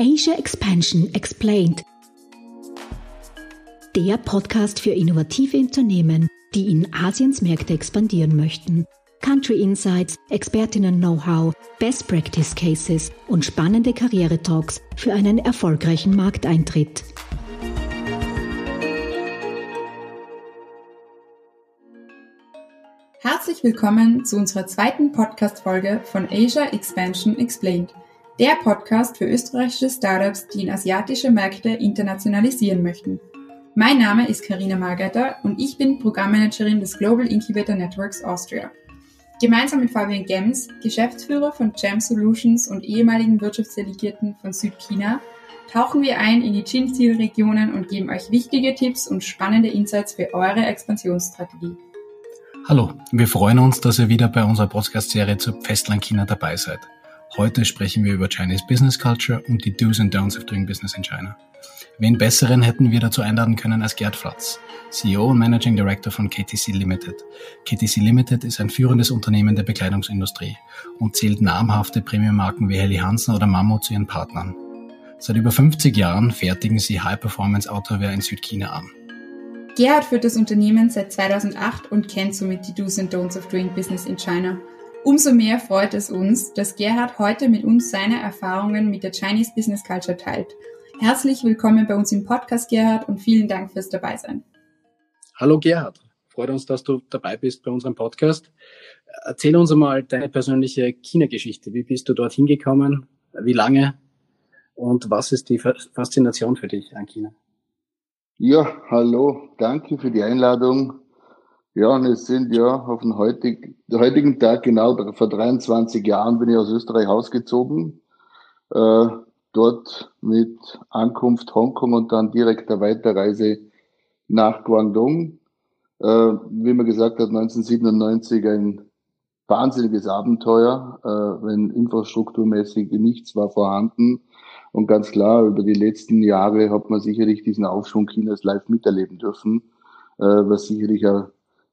Asia Expansion Explained. Der Podcast für innovative Unternehmen, die in Asiens Märkte expandieren möchten. Country Insights, Expertinnen-Know-how, Best Practice Cases und spannende Karriere-Talks für einen erfolgreichen Markteintritt. Herzlich willkommen zu unserer zweiten Podcast-Folge von Asia Expansion Explained, der Podcast für österreichische Startups, die in asiatische Märkte internationalisieren möchten. Mein Name ist Karina Margeiter und ich bin Programmmanagerin des Global Incubator Networks Austria. Gemeinsam mit Fabian Gems, Geschäftsführer von Jam Solutions und ehemaligen Wirtschaftsdelegierten von Südchina, tauchen wir ein in die Chin-Zielregionen und geben euch wichtige Tipps und spannende Insights für eure Expansionsstrategie. Hallo, wir freuen uns, dass ihr wieder bei unserer Podcast-Serie zu Festland China dabei seid. Heute sprechen wir über Chinese Business Culture und die Do's and Don'ts of Doing Business in China. Wen besseren hätten wir dazu einladen können als Gerd Flatz, CEO und Managing Director von KTC Limited. KTC Limited ist ein führendes Unternehmen der Bekleidungsindustrie und zählt namhafte Premiummarken wie Helly Hansen oder Mammo zu ihren Partnern. Seit über 50 Jahren fertigen sie High-Performance Outerwear in Südchina an. Gerhard führt das Unternehmen seit 2008 und kennt somit die Do's and Don'ts of Doing Business in China. Umso mehr freut es uns, dass Gerhard heute mit uns seine Erfahrungen mit der Chinese Business Culture teilt. Herzlich willkommen bei uns im Podcast, Gerhard, und vielen Dank fürs Dabeisein. Hallo Gerhard, freut uns, dass du dabei bist bei unserem Podcast. Erzähl uns einmal deine persönliche China-Geschichte. Wie bist du dorthin gekommen? Wie lange? Und was ist die Faszination für dich an China? Ja, hallo, danke für die Einladung. Ja, und es sind ja auf den heutig, heutigen Tag, genau vor 23 Jahren bin ich aus Österreich ausgezogen. Äh, dort mit Ankunft Hongkong und dann direkter Weiterreise nach Guangdong. Äh, wie man gesagt hat, 1997 ein wahnsinniges Abenteuer, äh, wenn infrastrukturmäßig nichts war vorhanden. Und ganz klar, über die letzten Jahre hat man sicherlich diesen Aufschwung Chinas live miterleben dürfen, äh, was sicherlich auch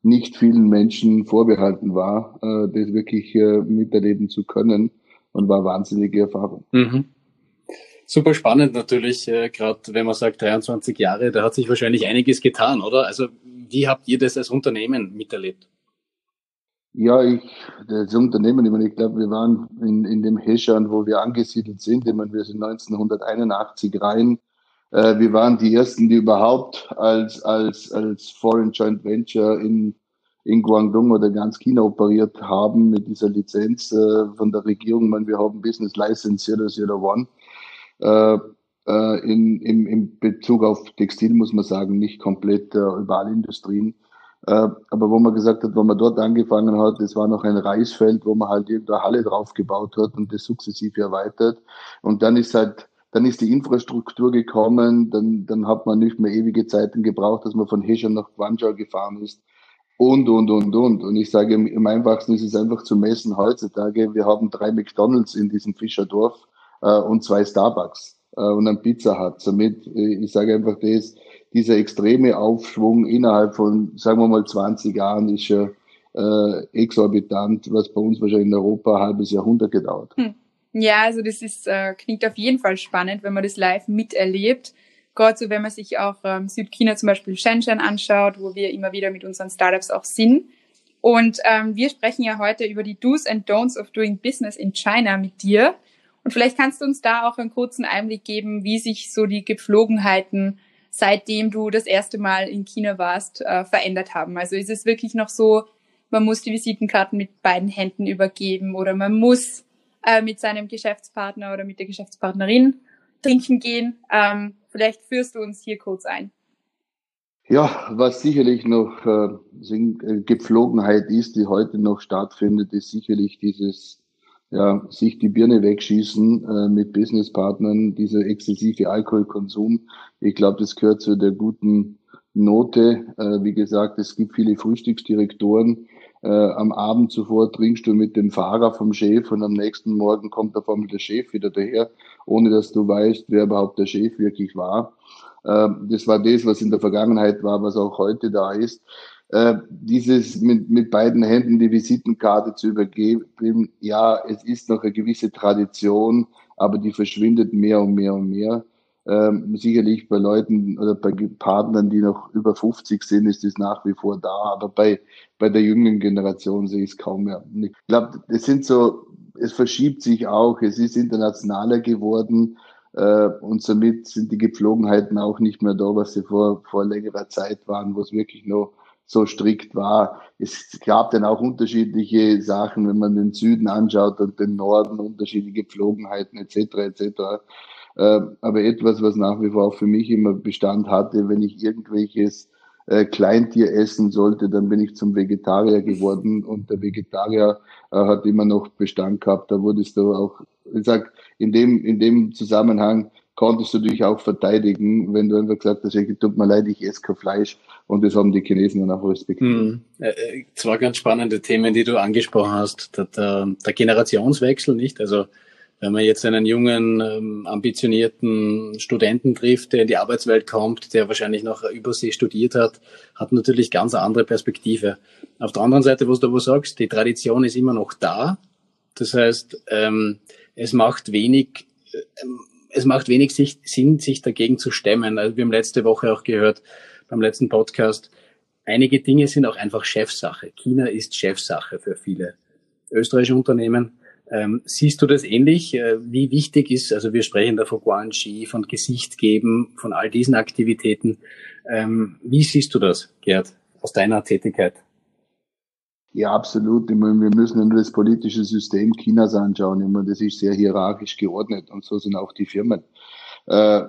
nicht vielen Menschen vorbehalten war, äh, das wirklich äh, miterleben zu können und war wahnsinnige Erfahrung. Mhm. Super spannend natürlich, äh, gerade wenn man sagt 23 Jahre, da hat sich wahrscheinlich einiges getan, oder? Also wie habt ihr das als Unternehmen miterlebt? Ja, ich, das Unternehmen, ich meine, ich glaube, wir waren in, in dem Heschan, wo wir angesiedelt sind, ich meine, wir sind 1981 rein. Äh, wir waren die ersten, die überhaupt als, als, als Foreign Joint Venture in, in Guangdong oder ganz China operiert haben mit dieser Lizenz äh, von der Regierung. Meine, wir haben Business License 001. Äh, äh, in, in, in Bezug auf Textil muss man sagen, nicht komplett äh, über alle Industrien. Äh, aber wo man gesagt hat, wo man dort angefangen hat, das war noch ein Reisfeld, wo man halt irgendeine Halle draufgebaut hat und das sukzessive erweitert. Und dann ist halt, dann ist die Infrastruktur gekommen, dann, dann hat man nicht mehr ewige Zeiten gebraucht, dass man von Hescher nach Guangzhou gefahren ist. Und, und, und, und. Und ich sage, im einfachsten ist es einfach zu messen heutzutage. Wir haben drei McDonalds in diesem Fischerdorf äh, und zwei Starbucks äh, und ein Pizza Hut. Somit, äh, ich sage einfach das, dieser extreme Aufschwung innerhalb von, sagen wir mal, 20 Jahren ist ja äh, exorbitant, was bei uns wahrscheinlich in Europa ein halbes Jahrhundert gedauert. Hm. Ja, also das ist, äh, klingt auf jeden Fall spannend, wenn man das live miterlebt. Gerade so, wenn man sich auch ähm, Südchina zum Beispiel Shenzhen anschaut, wo wir immer wieder mit unseren Startups auch sind. Und ähm, wir sprechen ja heute über die Do's and Don'ts of Doing Business in China mit dir. Und vielleicht kannst du uns da auch einen kurzen Einblick geben, wie sich so die Gepflogenheiten seitdem du das erste Mal in China warst, äh, verändert haben? Also ist es wirklich noch so, man muss die Visitenkarten mit beiden Händen übergeben oder man muss äh, mit seinem Geschäftspartner oder mit der Geschäftspartnerin trinken gehen? Ähm, vielleicht führst du uns hier kurz ein. Ja, was sicherlich noch äh, äh Gepflogenheit ist, die heute noch stattfindet, ist sicherlich dieses ja, sich die Birne wegschießen äh, mit Businesspartnern, dieser exzessive Alkoholkonsum. Ich glaube, das gehört zu der guten Note. Äh, wie gesagt, es gibt viele Frühstücksdirektoren. Äh, am Abend zuvor trinkst du mit dem Fahrer vom Chef und am nächsten Morgen kommt auf einmal der Chef wieder daher, ohne dass du weißt, wer überhaupt der Chef wirklich war. Äh, das war das, was in der Vergangenheit war, was auch heute da ist äh, dieses mit, mit beiden Händen die Visitenkarte zu übergeben, ja, es ist noch eine gewisse Tradition, aber die verschwindet mehr und mehr und mehr. Ähm, sicherlich bei Leuten oder bei Partnern, die noch über 50 sind, ist es nach wie vor da, aber bei, bei der jüngeren Generation sehe ich es kaum mehr. Ich glaube, es sind so, es verschiebt sich auch, es ist internationaler geworden äh, und somit sind die Gepflogenheiten auch nicht mehr da, was sie vor, vor längerer Zeit waren, wo es wirklich noch so strikt war. Es gab dann auch unterschiedliche Sachen, wenn man den Süden anschaut und den Norden, unterschiedliche Gepflogenheiten etc. etc. Äh, aber etwas, was nach wie vor auch für mich immer Bestand hatte, wenn ich irgendwelches äh, Kleintier essen sollte, dann bin ich zum Vegetarier geworden und der Vegetarier äh, hat immer noch Bestand gehabt. Da wurdest du auch, ich sag, in dem, in dem Zusammenhang konntest du dich auch verteidigen, wenn du einfach gesagt hast, ich tut mir leid, ich esse kein Fleisch und das haben die Chinesen dann auch respektiert. Hm. Zwei ganz spannende Themen, die du angesprochen hast. Der, der, der Generationswechsel, nicht? Also wenn man jetzt einen jungen, ähm, ambitionierten Studenten trifft, der in die Arbeitswelt kommt, der wahrscheinlich noch Übersee studiert hat, hat natürlich ganz andere Perspektive. Auf der anderen Seite, was du aber sagst, die Tradition ist immer noch da. Das heißt, ähm, es macht wenig, ähm, es macht wenig Sinn, sich dagegen zu stemmen. Also wir haben letzte Woche auch gehört, beim letzten Podcast, einige Dinge sind auch einfach Chefsache. China ist Chefsache für viele österreichische Unternehmen. Ähm, siehst du das ähnlich? Äh, wie wichtig ist, also wir sprechen da von Guanxi, von Gesicht geben, von all diesen Aktivitäten. Ähm, wie siehst du das, Gerd, aus deiner Tätigkeit? Ja, absolut. Ich meine, wir müssen nur das politische System Chinas anschauen. Ich meine, das ist sehr hierarchisch geordnet und so sind auch die Firmen. Äh,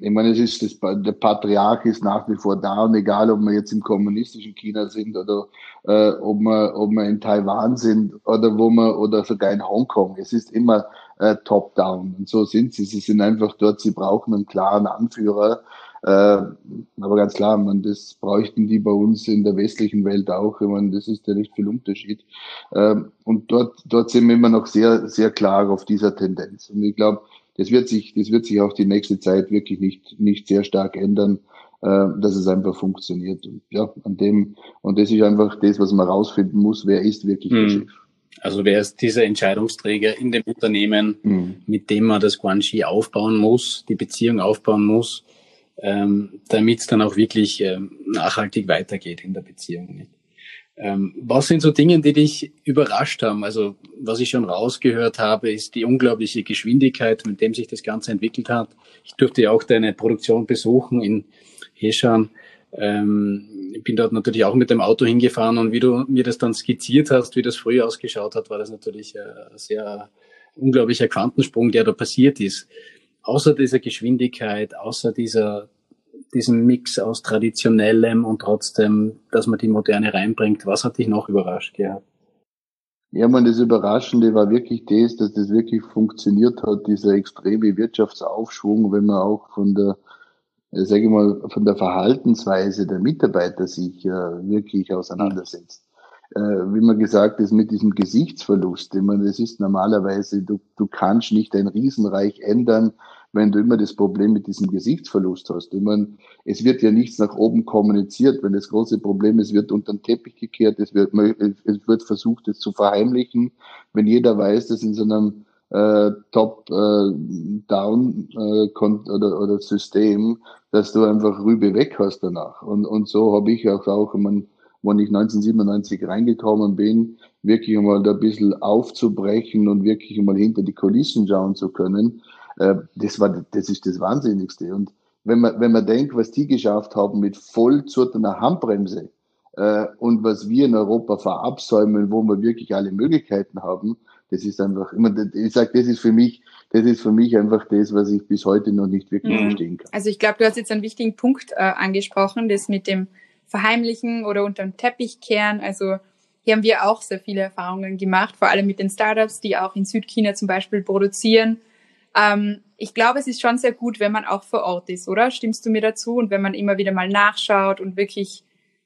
ich meine, es ist das, der Patriarch ist nach wie vor da und egal, ob wir jetzt im kommunistischen China sind oder äh, ob wir ob wir in Taiwan sind oder wo wir oder sogar in Hongkong, es ist immer äh, top-down und so sind sie. Sie sind einfach dort. Sie brauchen einen klaren Anführer. Äh, aber ganz klar, man, das bräuchten die bei uns in der westlichen Welt auch. Ich meine, das ist ja nicht viel Unterschied. Äh, und dort dort sind wir immer noch sehr sehr klar auf dieser Tendenz. Und ich glaube das wird sich, das wird sich auch die nächste Zeit wirklich nicht, nicht sehr stark ändern, äh, dass es einfach funktioniert. Und ja, an dem, und das ist einfach das, was man rausfinden muss, wer ist wirklich hm. der Chef. Also wer ist dieser Entscheidungsträger in dem Unternehmen, hm. mit dem man das Guanxi aufbauen muss, die Beziehung aufbauen muss, ähm, damit es dann auch wirklich ähm, nachhaltig weitergeht in der Beziehung. Ähm, was sind so Dinge, die dich überrascht haben? Also was ich schon rausgehört habe, ist die unglaubliche Geschwindigkeit, mit dem sich das Ganze entwickelt hat. Ich durfte ja auch deine Produktion besuchen in Heschan. Ähm, ich bin dort natürlich auch mit dem Auto hingefahren und wie du mir das dann skizziert hast, wie das früher ausgeschaut hat, war das natürlich ein sehr unglaublicher Quantensprung, der da passiert ist. Außer dieser Geschwindigkeit, außer dieser diesen Mix aus traditionellem und trotzdem, dass man die Moderne reinbringt. Was hat dich noch überrascht gehabt? Ja, man, das Überraschende war wirklich das, dass das wirklich funktioniert hat, dieser extreme Wirtschaftsaufschwung, wenn man auch von der, sage ich mal, von der Verhaltensweise der Mitarbeiter sich äh, wirklich auseinandersetzt. Äh, wie man gesagt ist, mit diesem Gesichtsverlust, ich meine, das ist normalerweise, du, du kannst nicht ein Riesenreich ändern, wenn du immer das Problem mit diesem Gesichtsverlust hast. Ich meine, es wird ja nichts nach oben kommuniziert, wenn das große Problem ist, wird unter den Teppich gekehrt, es wird, es wird versucht, es zu verheimlichen. Wenn jeder weiß, dass in so einem äh, Top-Down äh, äh, oder, oder System, dass du einfach Rübe weg hast danach. Und, und so habe ich auch, auch meine, wenn ich 1997 reingekommen bin, wirklich einmal da ein bisschen aufzubrechen und wirklich einmal hinter die Kulissen schauen zu können, das war, das ist das Wahnsinnigste. Und wenn man, wenn man denkt, was die geschafft haben mit voll einer Handbremse, äh, und was wir in Europa verabsäumen, wo wir wirklich alle Möglichkeiten haben, das ist einfach, ich sage, das ist für mich, das ist für mich einfach das, was ich bis heute noch nicht wirklich mhm. verstehen kann. Also ich glaube, du hast jetzt einen wichtigen Punkt äh, angesprochen, das mit dem Verheimlichen oder unterm Teppich kehren. Also hier haben wir auch sehr viele Erfahrungen gemacht, vor allem mit den Startups, die auch in Südchina zum Beispiel produzieren ähm, ich glaube, es ist schon sehr gut, wenn man auch vor Ort ist, oder? Stimmst du mir dazu? Und wenn man immer wieder mal nachschaut und wirklich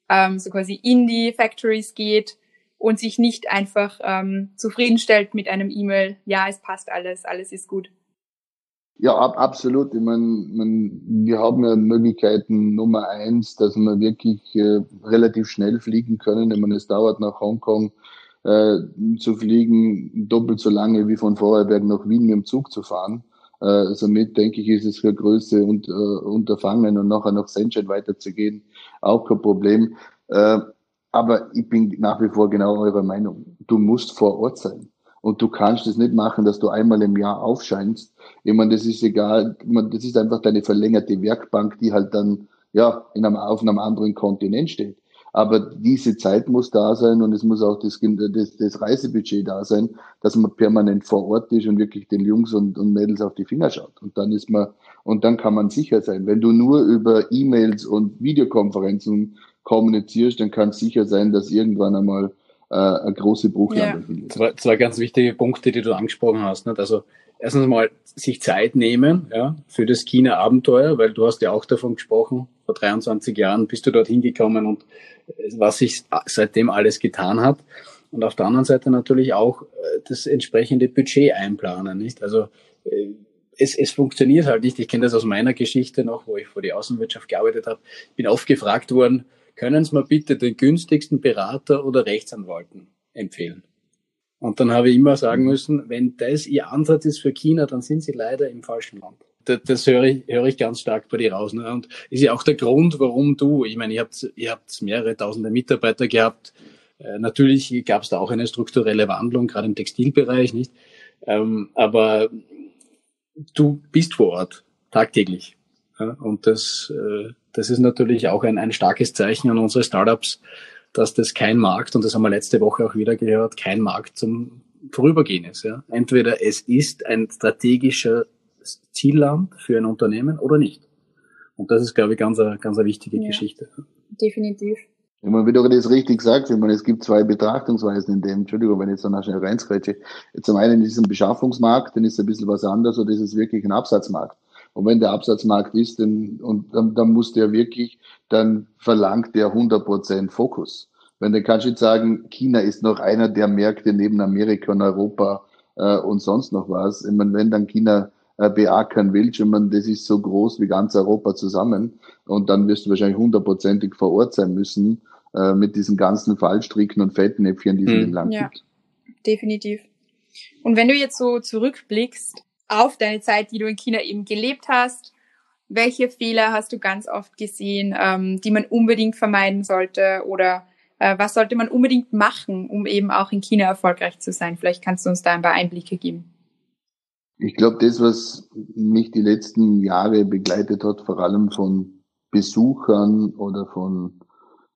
ähm, so quasi in die Factories geht und sich nicht einfach ähm, zufriedenstellt mit einem E-Mail, ja, es passt alles, alles ist gut. Ja, ab, absolut. Ich meine, mein, wir haben ja Möglichkeiten Nummer eins, dass wir wirklich äh, relativ schnell fliegen können. Ich meine, es dauert nach Hongkong äh, zu fliegen, doppelt so lange wie von Vorarlberg nach Wien mit dem Zug zu fahren. Äh, somit denke ich, ist es für Größe und äh, Unterfangen und nachher nach Senscheid weiterzugehen auch kein Problem. Äh, aber ich bin nach wie vor genau eurer Meinung. Du musst vor Ort sein. Und du kannst es nicht machen, dass du einmal im Jahr aufscheinst. Ich meine, das ist egal. Das ist einfach deine verlängerte Werkbank, die halt dann, ja, in einem, auf einem anderen Kontinent steht. Aber diese Zeit muss da sein und es muss auch das, das, das Reisebudget da sein, dass man permanent vor Ort ist und wirklich den Jungs und, und Mädels auf die Finger schaut. Und dann ist man, und dann kann man sicher sein. Wenn du nur über E-Mails und Videokonferenzen kommunizierst, dann kann es sicher sein, dass irgendwann einmal äh, eine große Bruchlage ja. Zwei, zwei ganz wichtige Punkte, die du angesprochen hast. Nicht? Also erstens mal sich Zeit nehmen ja, für das China-Abenteuer, weil du hast ja auch davon gesprochen, vor 23 Jahren bist du dorthin gekommen und was sich seitdem alles getan hat. Und auf der anderen Seite natürlich auch äh, das entsprechende Budget einplanen, nicht? Also äh, es, es funktioniert halt nicht. Ich kenne das aus meiner Geschichte noch, wo ich vor die Außenwirtschaft gearbeitet habe. Bin oft gefragt worden, können Sie mir bitte den günstigsten Berater oder Rechtsanwalten empfehlen? Und dann habe ich immer sagen müssen, wenn das Ihr Ansatz ist für China, dann sind Sie leider im falschen Land das, das höre ich, höre ich ganz stark bei dir raus. Ne? Und ist ja auch der Grund, warum du, ich meine, ihr habt, ihr habt mehrere tausende Mitarbeiter gehabt. Äh, natürlich gab es da auch eine strukturelle Wandlung, gerade im Textilbereich, nicht? Ähm, aber du bist vor Ort, tagtäglich. Und das, äh, das ist natürlich auch ein, ein starkes Zeichen an unsere Startups, dass das kein Markt, und das haben wir letzte Woche auch wieder gehört, kein Markt zum Vorübergehen ist. Ja? Entweder es ist ein strategischer Zielland für ein Unternehmen oder nicht. Und das ist, glaube ich, ganz eine, ganz eine wichtige ja, Geschichte. Definitiv. Wenn man wieder das richtig sagt, ich meine, es gibt zwei Betrachtungsweisen in dem, Entschuldigung, wenn ich jetzt so schnell reinsquetsche. Zum einen ist es ein Beschaffungsmarkt, dann ist es ein bisschen was anderes, oder ist es wirklich ein Absatzmarkt. Und wenn der Absatzmarkt ist, dann, und dann, dann muss der wirklich, dann verlangt der 100% Fokus. Wenn du kannst jetzt sagen, China ist noch einer der Märkte neben Amerika und Europa äh, und sonst noch was. Ich meine, wenn dann China äh, beackern willst und man, das ist so groß wie ganz Europa zusammen und dann wirst du wahrscheinlich hundertprozentig vor Ort sein müssen äh, mit diesen ganzen Fallstricken und Fettnäpfchen, die es hm. in dem Land ja, gibt. Definitiv. Und wenn du jetzt so zurückblickst auf deine Zeit, die du in China eben gelebt hast, welche Fehler hast du ganz oft gesehen, ähm, die man unbedingt vermeiden sollte oder äh, was sollte man unbedingt machen, um eben auch in China erfolgreich zu sein? Vielleicht kannst du uns da ein paar Einblicke geben. Ich glaube, das, was mich die letzten Jahre begleitet hat, vor allem von Besuchern oder von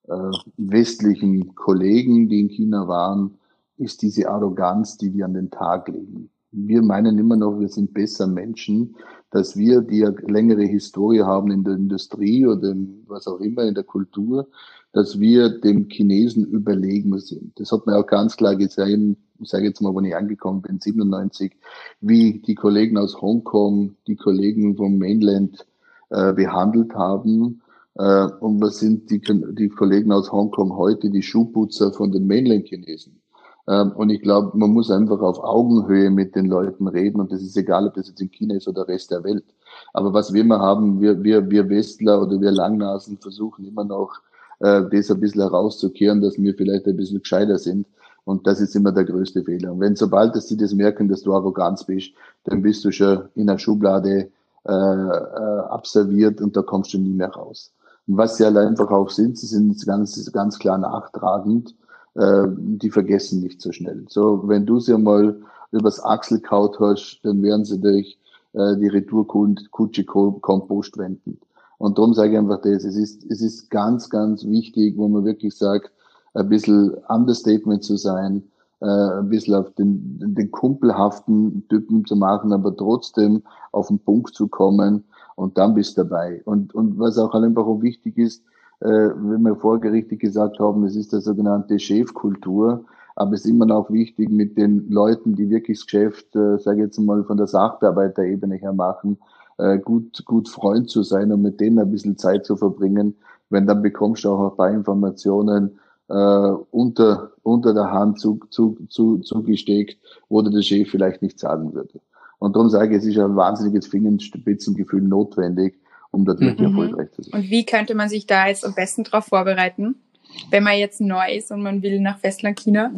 äh, westlichen Kollegen, die in China waren, ist diese Arroganz, die wir an den Tag legen. Wir meinen immer noch, wir sind besser Menschen, dass wir, die ja längere Historie haben in der Industrie oder in, was auch immer in der Kultur, dass wir dem Chinesen überlegen sind. Das hat man auch ganz klar gesehen, ich sage jetzt mal, wenn ich angekommen bin, 97, wie die Kollegen aus Hongkong, die Kollegen vom Mainland äh, behandelt haben. Äh, und was sind die, die Kollegen aus Hongkong heute, die Schuhputzer von den Mainland-Chinesen? Ähm, und ich glaube, man muss einfach auf Augenhöhe mit den Leuten reden und das ist egal, ob das jetzt in China ist oder der Rest der Welt. Aber was wir immer haben, wir, wir, wir Westler oder wir Langnasen versuchen immer noch, äh, das ein bisschen herauszukehren, dass wir vielleicht ein bisschen gescheiter sind. Und das ist immer der größte Fehler. Und wenn sobald dass sie das merken, dass du Arroganz bist, dann bist du schon in der Schublade äh, äh, absolviert und da kommst du nie mehr raus. Und was sie halt einfach auch sind, sie sind ganz, ganz klar nachtragend, äh, die vergessen nicht so schnell. So, wenn du sie mal übers Achselkaut hast, dann werden sie dich äh, die Retourkutsche Kompost wenden. Und darum sage ich einfach das, es ist, es ist ganz, ganz wichtig, wo man wirklich sagt, ein bisschen Understatement zu sein, äh, ein bisschen auf den, den kumpelhaften Typen zu machen, aber trotzdem auf den Punkt zu kommen und dann bist du dabei. Und, und was auch einfach auch wichtig ist, äh, wenn wir vorher richtig gesagt haben, es ist der sogenannte Chefkultur, aber es ist immer noch wichtig, mit den Leuten, die wirklich das Geschäft, äh, sage ich jetzt mal, von der Sachbearbeiterebene her machen, äh, gut, gut Freund zu sein und mit denen ein bisschen Zeit zu verbringen. Wenn dann bekommst du auch ein paar Informationen, äh, unter, unter der Hand zu, zu, zu, zugesteckt, wo der Chef vielleicht nicht sagen würde. Und darum sage ich, es ist ein wahnsinniges Fingerspitzengefühl notwendig, um dort wirklich mhm. erfolgreich zu sein. Und wie könnte man sich da jetzt am besten darauf vorbereiten, wenn man jetzt neu ist und man will nach Festland China?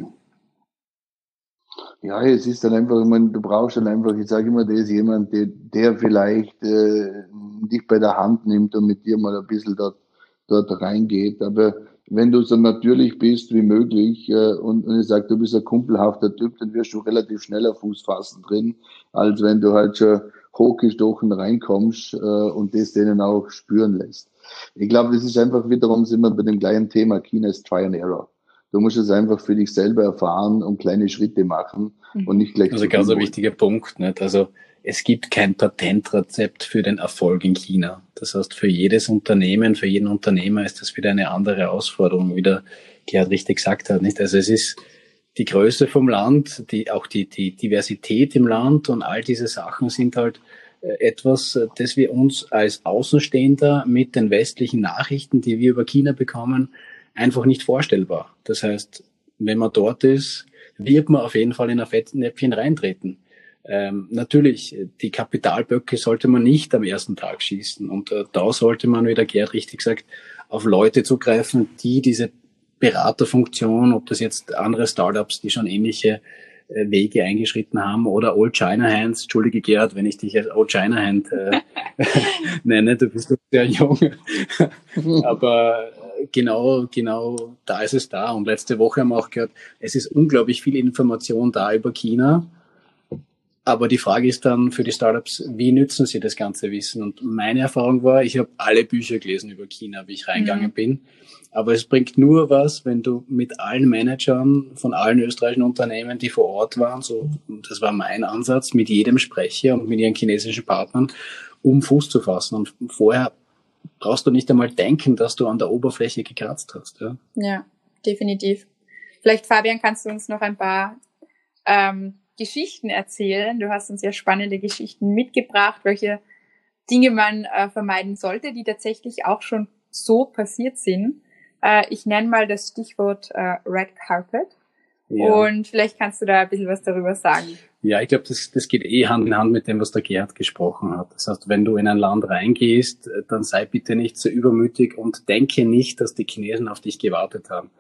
Ja, es ist dann einfach, ich meine, du brauchst dann einfach, ich sage immer, der ist jemand, der, der vielleicht äh, dich bei der Hand nimmt und mit dir mal ein bisschen dort, dort reingeht. Aber wenn du so natürlich bist wie möglich äh, und, und ich sage, du bist ein kumpelhafter Typ, dann wirst du relativ schneller Fuß fassen drin, als wenn du halt schon hochgestochen reinkommst äh, und das denen auch spüren lässt. Ich glaube, das ist einfach wiederum sind wir bei dem gleichen Thema, China ist Try and Error. Du musst es einfach für dich selber erfahren und kleine Schritte machen und nicht gleich. Also ganz ein wichtiger Punkt. Nicht? Also es gibt kein Patentrezept für den Erfolg in China. Das heißt, für jedes Unternehmen, für jeden Unternehmer ist das wieder eine andere Herausforderung, wie der Gerhard richtig gesagt hat. Nicht? Also es ist die Größe vom Land, die, auch die, die Diversität im Land und all diese Sachen sind halt äh, etwas, das wir uns als Außenstehender mit den westlichen Nachrichten, die wir über China bekommen, einfach nicht vorstellbar. Das heißt, wenn man dort ist, wird man auf jeden Fall in ein Fettnäpfchen reintreten. Ähm, natürlich, die Kapitalböcke sollte man nicht am ersten Tag schießen. Und äh, da sollte man, wie der Gerd richtig sagt, auf Leute zugreifen, die diese Beraterfunktion, ob das jetzt andere Startups, die schon ähnliche äh, Wege eingeschritten haben oder Old China Hands, entschuldige Gerd, wenn ich dich als Old China Hand äh, nenne, du bist sehr jung. Aber genau, genau da ist es da. Und letzte Woche haben wir auch gehört, es ist unglaublich viel Information da über China. Aber die Frage ist dann für die Startups, wie nützen sie das ganze Wissen? Und meine Erfahrung war, ich habe alle Bücher gelesen über China, wie ich reingegangen mhm. bin. Aber es bringt nur was, wenn du mit allen Managern von allen österreichischen Unternehmen, die vor Ort waren, so, das war mein Ansatz, mit jedem spreche und mit ihren chinesischen Partnern, um Fuß zu fassen. Und vorher brauchst du nicht einmal denken, dass du an der Oberfläche gekratzt hast. Ja, ja definitiv. Vielleicht, Fabian, kannst du uns noch ein paar ähm, Geschichten erzählen. Du hast uns ja spannende Geschichten mitgebracht, welche Dinge man äh, vermeiden sollte, die tatsächlich auch schon so passiert sind. Äh, ich nenne mal das Stichwort äh, Red Carpet. Ja. Und vielleicht kannst du da ein bisschen was darüber sagen. Ja, ich glaube, das, das geht eh Hand in Hand mit dem, was der Gerhard gesprochen hat. Das heißt, wenn du in ein Land reingehst, dann sei bitte nicht so übermütig und denke nicht, dass die Chinesen auf dich gewartet haben.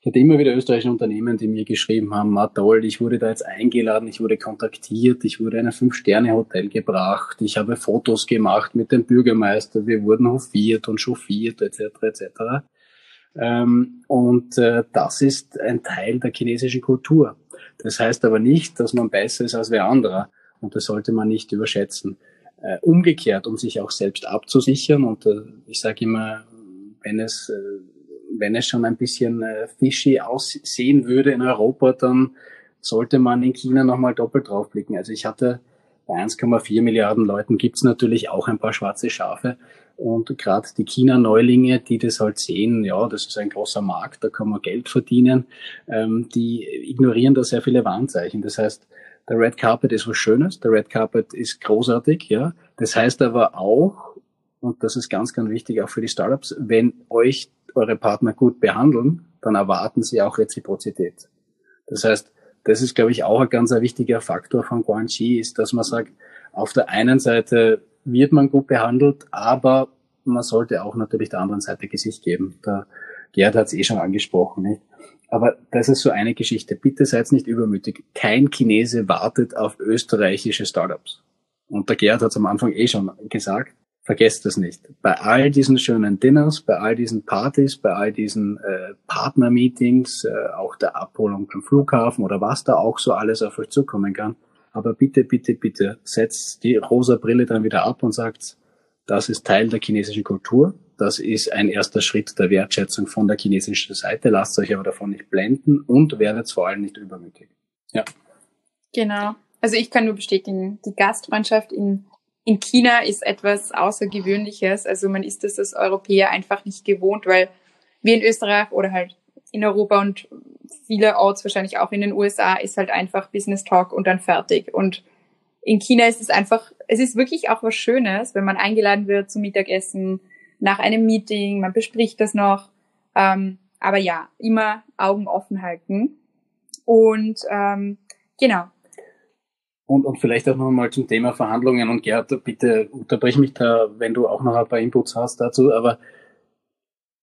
Ich hatte immer wieder österreichische Unternehmen, die mir geschrieben haben, ma toll, ich wurde da jetzt eingeladen, ich wurde kontaktiert, ich wurde in ein Fünf-Sterne-Hotel gebracht, ich habe Fotos gemacht mit dem Bürgermeister, wir wurden hofiert und chauffiert, etc., etc. Ähm, und äh, das ist ein Teil der chinesischen Kultur. Das heißt aber nicht, dass man besser ist als wer anderer. Und das sollte man nicht überschätzen. Äh, umgekehrt, um sich auch selbst abzusichern. Und äh, ich sage immer, wenn es, äh, wenn es schon ein bisschen äh, fishy aussehen würde in Europa, dann sollte man in China nochmal doppelt draufblicken. Also ich hatte bei 1,4 Milliarden Leuten gibt's natürlich auch ein paar schwarze Schafe. Und gerade die China-Neulinge, die das halt sehen, ja, das ist ein großer Markt, da kann man Geld verdienen, ähm, die ignorieren da sehr viele Warnzeichen. Das heißt, der Red Carpet ist was Schönes, der Red Carpet ist großartig, ja. Das heißt aber auch, und das ist ganz, ganz wichtig auch für die Startups, wenn euch eure Partner gut behandeln, dann erwarten sie auch Reziprozität. Das heißt, das ist, glaube ich, auch ein ganz wichtiger Faktor von Guanxi, ist, dass man sagt, auf der einen Seite wird man gut behandelt, aber man sollte auch natürlich der anderen Seite Gesicht geben. Der Gerd hat es eh schon angesprochen, nicht? Aber das ist so eine Geschichte. Bitte seid nicht übermütig. Kein Chinese wartet auf österreichische Startups. Und der Gerd hat es am Anfang eh schon gesagt. Vergesst das nicht. Bei all diesen schönen Dinners, bei all diesen Partys, bei all diesen äh, Partnermeetings, äh, auch der Abholung beim Flughafen oder was da auch so alles auf euch zukommen kann, aber bitte, bitte, bitte setzt die rosa Brille dann wieder ab und sagt, das ist Teil der chinesischen Kultur. Das ist ein erster Schritt der Wertschätzung von der chinesischen Seite. Lasst euch aber davon nicht blenden und werdet vor allem nicht übermütig. Ja. Genau. Also ich kann nur bestätigen, die Gastfreundschaft in, in China ist etwas Außergewöhnliches. Also man ist das als Europäer einfach nicht gewohnt, weil wir in Österreich oder halt in Europa und viele Orts wahrscheinlich auch in den USA ist halt einfach Business Talk und dann fertig. Und in China ist es einfach, es ist wirklich auch was Schönes, wenn man eingeladen wird zum Mittagessen, nach einem Meeting, man bespricht das noch. Ähm, aber ja, immer Augen offen halten. Und ähm, genau. Und, und vielleicht auch noch mal zum Thema Verhandlungen. Und Gerd, bitte unterbrich mich da, wenn du auch noch ein paar Inputs hast dazu. Aber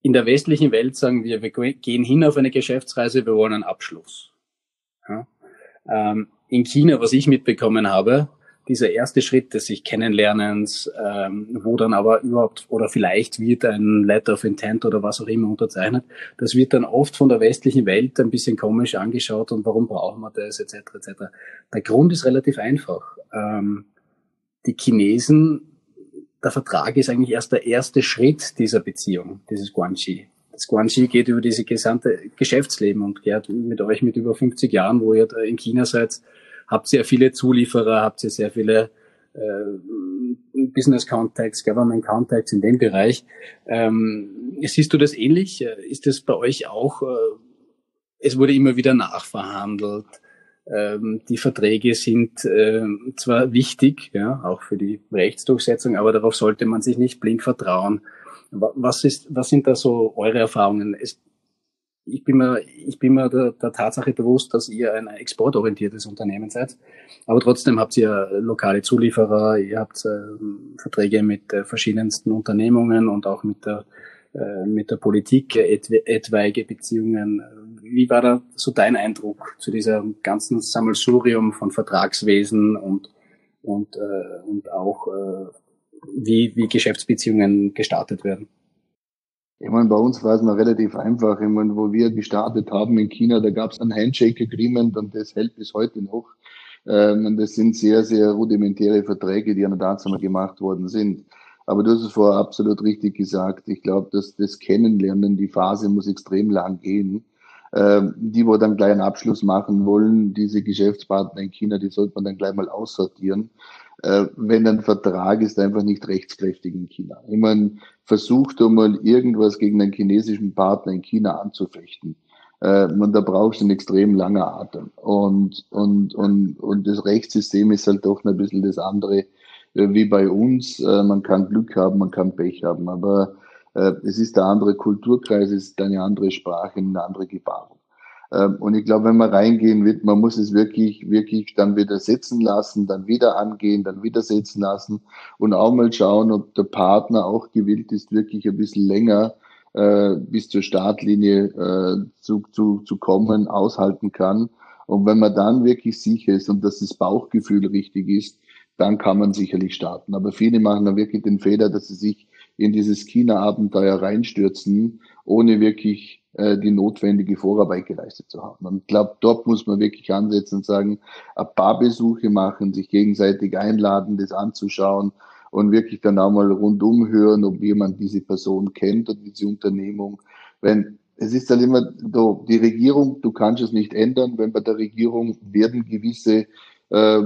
in der westlichen Welt sagen wir, wir gehen hin auf eine Geschäftsreise, wir wollen einen Abschluss. Ja? Ähm, in China, was ich mitbekommen habe, dieser erste Schritt des sich Kennenlernens, ähm, wo dann aber überhaupt oder vielleicht wird ein Letter of Intent oder was auch immer unterzeichnet, das wird dann oft von der westlichen Welt ein bisschen komisch angeschaut und warum brauchen wir das etc. etc. Der Grund ist relativ einfach. Ähm, die Chinesen, der Vertrag ist eigentlich erst der erste Schritt dieser Beziehung, dieses Guanxi. Das Guanxi geht über diese gesamte Geschäftsleben und gehört mit euch mit über 50 Jahren, wo ihr in China seid, habt ihr viele Zulieferer, habt ihr sehr viele äh, Business Contacts, Government Contacts in dem Bereich. Ähm, siehst du das ähnlich? Ist das bei euch auch? Äh, es wurde immer wieder nachverhandelt. Ähm, die Verträge sind äh, zwar wichtig, ja, auch für die Rechtsdurchsetzung, aber darauf sollte man sich nicht blind vertrauen. Was ist, was sind da so eure Erfahrungen? Es, ich bin mir, ich bin mir der, der Tatsache bewusst, dass ihr ein exportorientiertes Unternehmen seid. Aber trotzdem habt ihr lokale Zulieferer, ihr habt äh, Verträge mit äh, verschiedensten Unternehmungen und auch mit der, äh, mit der Politik, etw etwaige Beziehungen. Wie war da so dein Eindruck zu dieser ganzen Sammelsurium von Vertragswesen und, und, äh, und auch äh, wie, wie Geschäftsbeziehungen gestartet werden? Ich meine, bei uns war es noch relativ einfach. Ich meine, wo wir gestartet haben in China, da gab es ein Handshake-Agreement und das hält bis heute noch. Ähm, das sind sehr, sehr rudimentäre Verträge, die an der Tatsache gemacht worden sind. Aber du hast es vorher absolut richtig gesagt. Ich glaube, dass das Kennenlernen, die Phase muss extrem lang gehen. Ähm, die, wo dann gleich einen Abschluss machen wollen, diese Geschäftspartner in China, die sollte man dann gleich mal aussortieren wenn ein Vertrag ist einfach nicht rechtskräftig in China. Ich meine, versucht mal irgendwas gegen einen chinesischen Partner in China anzufechten. Äh, man, da brauchst du einen extrem langen Atem. Und, und, und, und das Rechtssystem ist halt doch ein bisschen das andere äh, wie bei uns. Äh, man kann Glück haben, man kann Pech haben, aber äh, es ist der andere Kulturkreis, es ist eine andere Sprache, eine andere Gebarung. Ähm, und ich glaube, wenn man reingehen wird, man muss es wirklich, wirklich dann wieder setzen lassen, dann wieder angehen, dann wieder setzen lassen und auch mal schauen, ob der Partner auch gewillt ist, wirklich ein bisschen länger äh, bis zur Startlinie äh, zu, zu, zu kommen, aushalten kann. Und wenn man dann wirklich sicher ist und dass das Bauchgefühl richtig ist, dann kann man sicherlich starten. Aber viele machen dann wirklich den Fehler, dass sie sich in dieses China-Abenteuer reinstürzen, ohne wirklich äh, die notwendige Vorarbeit geleistet zu haben. Und ich glaube, dort muss man wirklich ansetzen und sagen, ein paar Besuche machen, sich gegenseitig einladen, das anzuschauen und wirklich dann auch mal rundum hören, ob jemand diese Person kennt oder diese Unternehmung. Wenn es ist dann immer so, die Regierung, du kannst es nicht ändern, wenn bei der Regierung werden gewisse äh,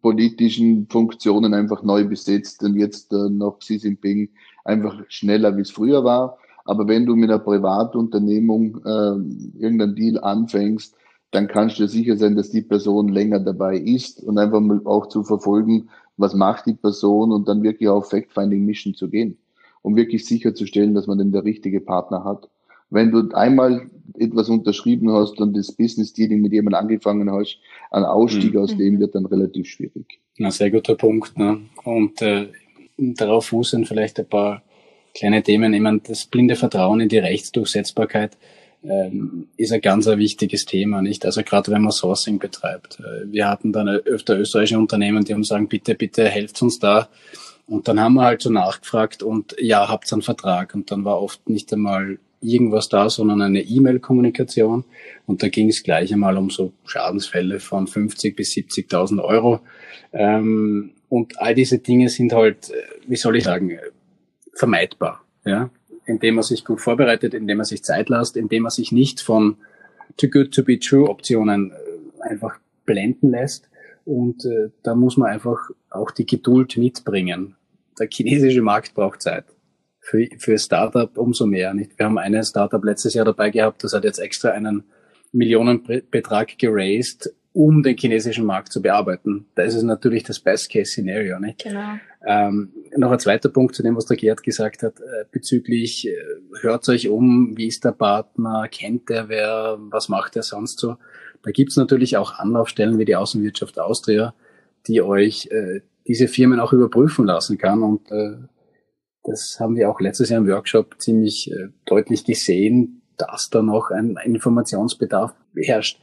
politischen Funktionen einfach neu besetzt und jetzt äh, noch Xi Jinping einfach schneller, wie es früher war. Aber wenn du mit einer Privatunternehmung äh, irgendeinen Deal anfängst, dann kannst du sicher sein, dass die Person länger dabei ist und einfach mal auch zu verfolgen, was macht die Person und dann wirklich auf Fact-Finding-Mission zu gehen, um wirklich sicherzustellen, dass man denn der richtige Partner hat. Wenn du einmal etwas unterschrieben hast und das Business-Dealing mit jemandem angefangen hast, ein Ausstieg mhm. aus dem wird dann relativ schwierig. Na, sehr guter Punkt. Ne? Und äh, darauf fußen vielleicht ein paar kleine Themen. Ich meine, das blinde Vertrauen in die Rechtsdurchsetzbarkeit ähm, ist ein ganz ein wichtiges Thema, nicht? Also gerade wenn man Sourcing betreibt. Äh, wir hatten dann öfter österreichische Unternehmen, die uns sagen, bitte, bitte helft uns da. Und dann haben wir halt so nachgefragt und ja, habt einen Vertrag. Und dann war oft nicht einmal irgendwas da, sondern eine E-Mail-Kommunikation. Und da ging es gleich einmal um so Schadensfälle von 50 bis 70.000 Euro. Ähm, und all diese Dinge sind halt, äh, wie soll ich sagen, vermeidbar, ja, indem man sich gut vorbereitet, indem man sich Zeit lässt, indem man sich nicht von too good to be true Optionen äh, einfach blenden lässt. Und äh, da muss man einfach auch die Geduld mitbringen. Der chinesische Markt braucht Zeit. Für, für Startup umso mehr. Nicht? Wir haben eine Startup letztes Jahr dabei gehabt, das hat jetzt extra einen Millionenbetrag geraced, um den chinesischen Markt zu bearbeiten. Da ist es natürlich das Best-Case-Szenario. Nicht? Genau. Ähm, noch ein zweiter Punkt zu dem, was der Gerd gesagt hat, äh, bezüglich, äh, hört euch um, wie ist der Partner, kennt der wer, was macht er sonst so. Da gibt's natürlich auch Anlaufstellen wie die Außenwirtschaft Austria, die euch äh, diese Firmen auch überprüfen lassen kann. Und äh, das haben wir auch letztes Jahr im Workshop ziemlich äh, deutlich gesehen, dass da noch ein Informationsbedarf herrscht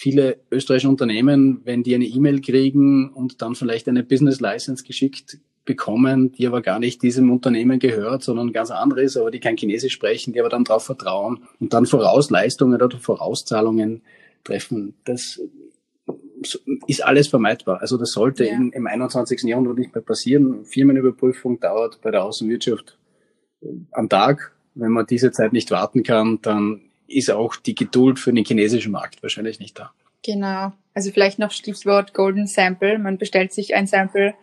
viele österreichische Unternehmen, wenn die eine E-Mail kriegen und dann vielleicht eine Business License geschickt bekommen, die aber gar nicht diesem Unternehmen gehört, sondern ganz anderes, aber die kein Chinesisch sprechen, die aber dann darauf vertrauen und dann Vorausleistungen oder Vorauszahlungen treffen. Das ist alles vermeidbar. Also das sollte ja. in, im 21. Jahrhundert nicht mehr passieren. Firmenüberprüfung dauert bei der Außenwirtschaft am Tag. Wenn man diese Zeit nicht warten kann, dann ist auch die Geduld für den chinesischen Markt wahrscheinlich nicht da. Genau. Also vielleicht noch Stichwort Golden Sample. Man bestellt sich ein Sample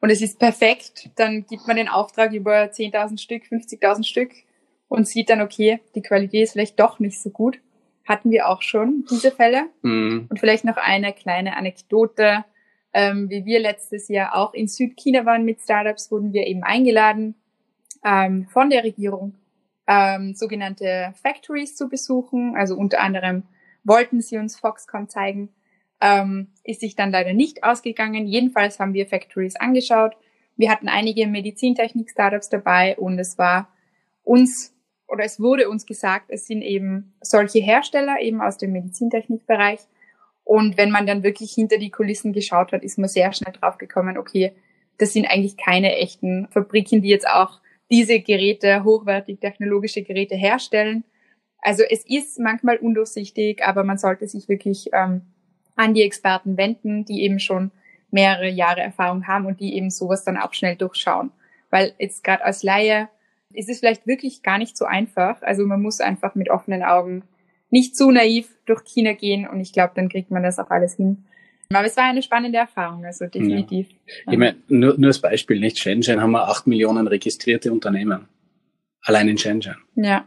und es ist perfekt. Dann gibt man den Auftrag über 10.000 Stück, 50.000 Stück und sieht dann, okay, die Qualität ist vielleicht doch nicht so gut. Hatten wir auch schon diese Fälle. Mhm. Und vielleicht noch eine kleine Anekdote. Ähm, wie wir letztes Jahr auch in Südchina waren mit Startups, wurden wir eben eingeladen ähm, von der Regierung ähm, sogenannte Factories zu besuchen. Also unter anderem wollten sie uns Foxconn zeigen, ähm, ist sich dann leider nicht ausgegangen. Jedenfalls haben wir Factories angeschaut. Wir hatten einige Medizintechnik-Startups dabei und es war uns oder es wurde uns gesagt, es sind eben solche Hersteller eben aus dem Medizintechnikbereich. Und wenn man dann wirklich hinter die Kulissen geschaut hat, ist man sehr schnell draufgekommen, okay, das sind eigentlich keine echten Fabriken, die jetzt auch diese Geräte, hochwertig technologische Geräte herstellen. Also es ist manchmal undurchsichtig, aber man sollte sich wirklich ähm, an die Experten wenden, die eben schon mehrere Jahre Erfahrung haben und die eben sowas dann auch schnell durchschauen. Weil jetzt gerade als Laie ist es vielleicht wirklich gar nicht so einfach. Also man muss einfach mit offenen Augen nicht zu naiv durch China gehen und ich glaube, dann kriegt man das auch alles hin. Aber es war eine spannende Erfahrung, also definitiv. Ja. Ich meine, nur, nur als Beispiel, nicht Shenzhen haben wir acht Millionen registrierte Unternehmen. Allein in Shenzhen. Ja.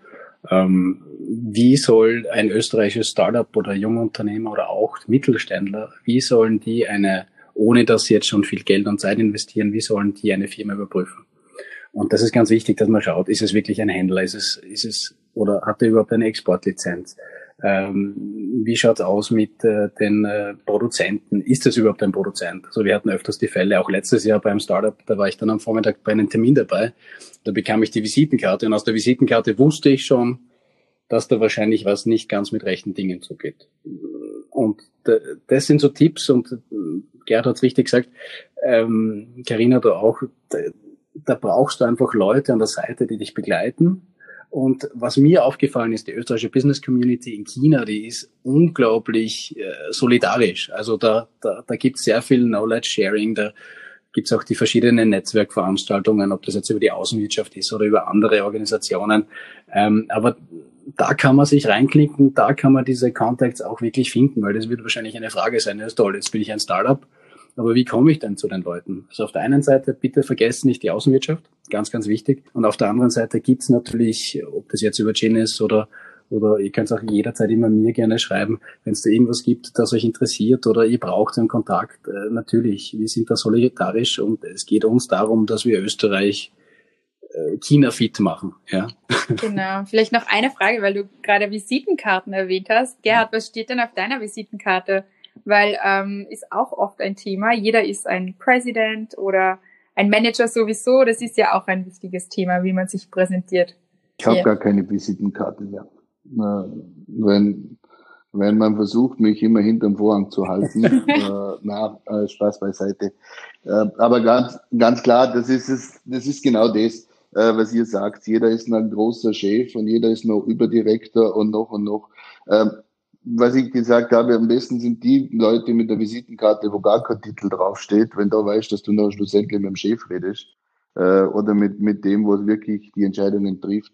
Ähm, wie soll ein österreichisches Startup oder Jungunternehmer oder auch Mittelständler, wie sollen die eine, ohne dass sie jetzt schon viel Geld und Zeit investieren, wie sollen die eine Firma überprüfen? Und das ist ganz wichtig, dass man schaut, ist es wirklich ein Händler, ist es, ist es, oder hat er überhaupt eine Exportlizenz? Ähm, wie schaut's aus mit äh, den äh, Produzenten? Ist das überhaupt ein Produzent? Also wir hatten öfters die Fälle, auch letztes Jahr beim Startup, da war ich dann am Vormittag bei einem Termin dabei. Da bekam ich die Visitenkarte und aus der Visitenkarte wusste ich schon, dass da wahrscheinlich was nicht ganz mit rechten Dingen zugeht. Und das sind so Tipps und äh, Gerd hat's richtig gesagt, ähm, Carina da auch, da, brauchst du einfach Leute an der Seite, die dich begleiten und was mir aufgefallen ist, die österreichische Business Community in China, die ist unglaublich äh, solidarisch. Also da, da, da gibt es sehr viel Knowledge Sharing, da gibt es auch die verschiedenen Netzwerkveranstaltungen, ob das jetzt über die Außenwirtschaft ist oder über andere Organisationen. Ähm, aber da kann man sich reinklicken, da kann man diese Contacts auch wirklich finden, weil das wird wahrscheinlich eine Frage sein. Das ist toll, jetzt bin ich ein Startup aber wie komme ich denn zu den Leuten? Also auf der einen Seite, bitte vergesst nicht die Außenwirtschaft, ganz, ganz wichtig. Und auf der anderen Seite gibt's natürlich, ob das jetzt über Gin ist oder oder ihr könnt auch jederzeit immer mir gerne schreiben, wenn es da irgendwas gibt, das euch interessiert oder ihr braucht einen Kontakt. Äh, natürlich, wir sind da solidarisch und es geht uns darum, dass wir Österreich äh, China fit machen. Ja. Genau. Vielleicht noch eine Frage, weil du gerade Visitenkarten erwähnt hast. Gerhard, was steht denn auf deiner Visitenkarte? Weil ähm, ist auch oft ein Thema. Jeder ist ein President oder ein Manager sowieso. Das ist ja auch ein wichtiges Thema, wie man sich präsentiert. Ich habe gar keine Visitenkarte mehr. Wenn, wenn man versucht, mich immer hinterm Vorhang zu halten, äh, na, äh, Spaß beiseite. Äh, aber ganz, ganz klar, das ist es, das ist genau das, äh, was ihr sagt. Jeder ist ein großer Chef und jeder ist noch Überdirektor und noch und noch. Was ich gesagt habe, am besten sind die Leute mit der Visitenkarte, wo gar kein Titel draufsteht, wenn da weißt, dass du noch schlussendlich mit dem Chef redest äh, oder mit, mit dem, wo wirklich die Entscheidungen trifft.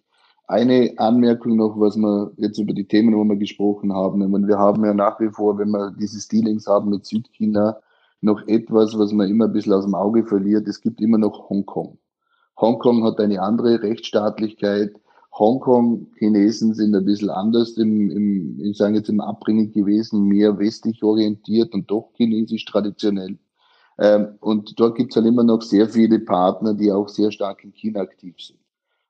Eine Anmerkung noch, was wir jetzt über die Themen, wo wir gesprochen haben. Ich meine, wir haben ja nach wie vor, wenn wir diese Dealings haben mit Südchina, noch etwas, was man immer ein bisschen aus dem Auge verliert. Es gibt immer noch Hongkong. Hongkong hat eine andere Rechtsstaatlichkeit Hongkong-Chinesen sind ein bisschen anders im, im ich sage jetzt im Abbringen gewesen, mehr westlich orientiert und doch chinesisch traditionell. Ähm, und dort gibt es halt immer noch sehr viele Partner, die auch sehr stark in China aktiv sind.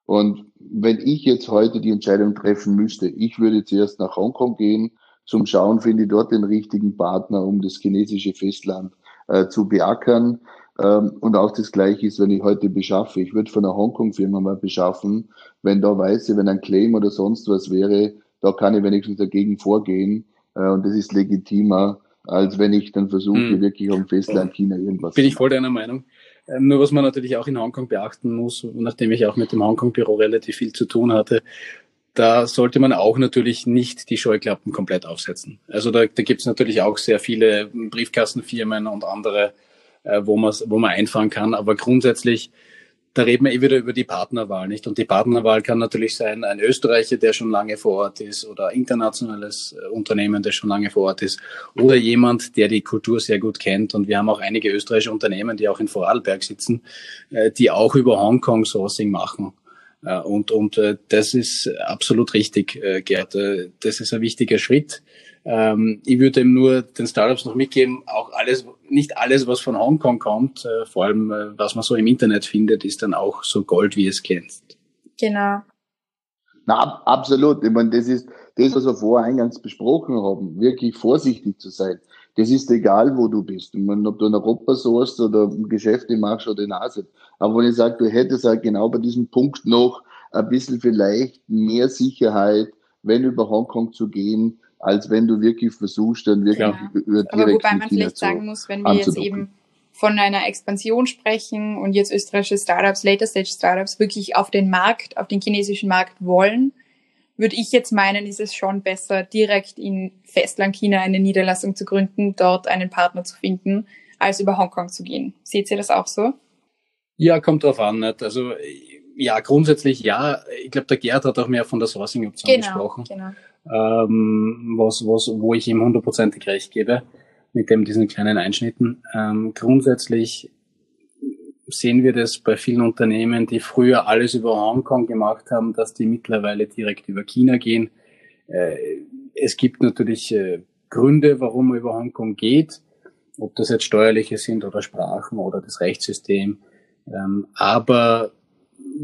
Und wenn ich jetzt heute die Entscheidung treffen müsste, ich würde zuerst nach Hongkong gehen, zum Schauen, finde ich dort den richtigen Partner, um das chinesische Festland äh, zu beackern. Ähm, und auch das Gleiche ist, wenn ich heute beschaffe. Ich würde von einer Hongkong-Firma mal beschaffen, wenn da weiß ich, wenn ein Claim oder sonst was wäre, da kann ich wenigstens dagegen vorgehen. Äh, und das ist legitimer, als wenn ich dann versuche, hm. wirklich am Festland China irgendwas Bin ich voll deiner Meinung. Ähm, nur was man natürlich auch in Hongkong beachten muss, nachdem ich auch mit dem Hongkong-Büro relativ viel zu tun hatte, da sollte man auch natürlich nicht die Scheuklappen komplett aufsetzen. Also da, da gibt es natürlich auch sehr viele Briefkastenfirmen und andere, äh, wo, man wo man einfahren kann. Aber grundsätzlich da reden wir eh wieder über die Partnerwahl, nicht? Und die Partnerwahl kann natürlich sein, ein Österreicher, der schon lange vor Ort ist, oder internationales äh, Unternehmen, das schon lange vor Ort ist, oder jemand, der die Kultur sehr gut kennt. Und wir haben auch einige österreichische Unternehmen, die auch in Vorarlberg sitzen, äh, die auch über Hongkong Sourcing machen. Äh, und, und das ist absolut richtig, Gerd. Das ist ein wichtiger Schritt. Ähm, ich würde ihm nur den Startups noch mitgeben, auch alles, nicht alles, was von Hongkong kommt, äh, vor allem äh, was man so im Internet findet, ist dann auch so Gold, wie es kennst. Genau. Na, ab, absolut. Ich meine, das ist das, was wir vorher eingangs besprochen haben, wirklich vorsichtig zu sein. Das ist egal, wo du bist. Ich meine, ob du in Europa sourst oder Geschäfte machst oder in Asien. Aber wenn ich sage, du hättest halt genau bei diesem Punkt noch ein bisschen vielleicht mehr Sicherheit, wenn über Hongkong zu gehen, als wenn du wirklich versuchst, dann wirklich ja. über direkt Aber wobei man vielleicht sagen muss, wenn wir jetzt eben von einer Expansion sprechen und jetzt österreichische Startups, Later Stage Startups wirklich auf den Markt, auf den chinesischen Markt wollen, würde ich jetzt meinen, ist es schon besser, direkt in Festland China eine Niederlassung zu gründen, dort einen Partner zu finden, als über Hongkong zu gehen. Seht ihr das auch so? Ja, kommt drauf an. Nicht? Also ja, grundsätzlich ja. Ich glaube, der Gerd hat auch mehr von der Sourcing-Option genau, gesprochen. Genau ähm, was, was, wo ich ihm hundertprozentig recht gebe mit dem diesen kleinen Einschnitten. Ähm, grundsätzlich sehen wir das bei vielen Unternehmen, die früher alles über Hongkong gemacht haben, dass die mittlerweile direkt über China gehen. Äh, es gibt natürlich äh, Gründe, warum man über Hongkong geht, ob das jetzt steuerliche sind oder Sprachen oder das Rechtssystem. Ähm, aber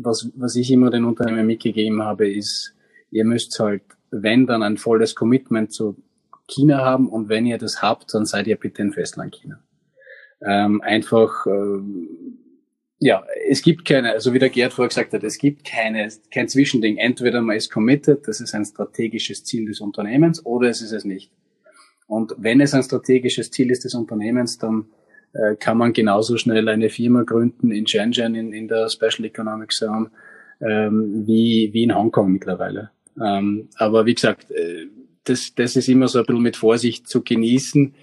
was, was ich immer den Unternehmen mitgegeben habe, ist, ihr müsst halt wenn dann ein volles Commitment zu China haben und wenn ihr das habt, dann seid ihr bitte in Festland China. Ähm, einfach, äh, ja, es gibt keine, also wie der Gerd vorher gesagt hat, es gibt keine, kein Zwischending. Entweder man ist committed, das ist ein strategisches Ziel des Unternehmens, oder es ist es nicht. Und wenn es ein strategisches Ziel ist des Unternehmens, dann äh, kann man genauso schnell eine Firma gründen in Shenzhen in, in der Special Economic Zone ähm, wie, wie in Hongkong mittlerweile. Ähm, aber wie gesagt, äh, das, das ist immer so ein bisschen mit Vorsicht zu genießen.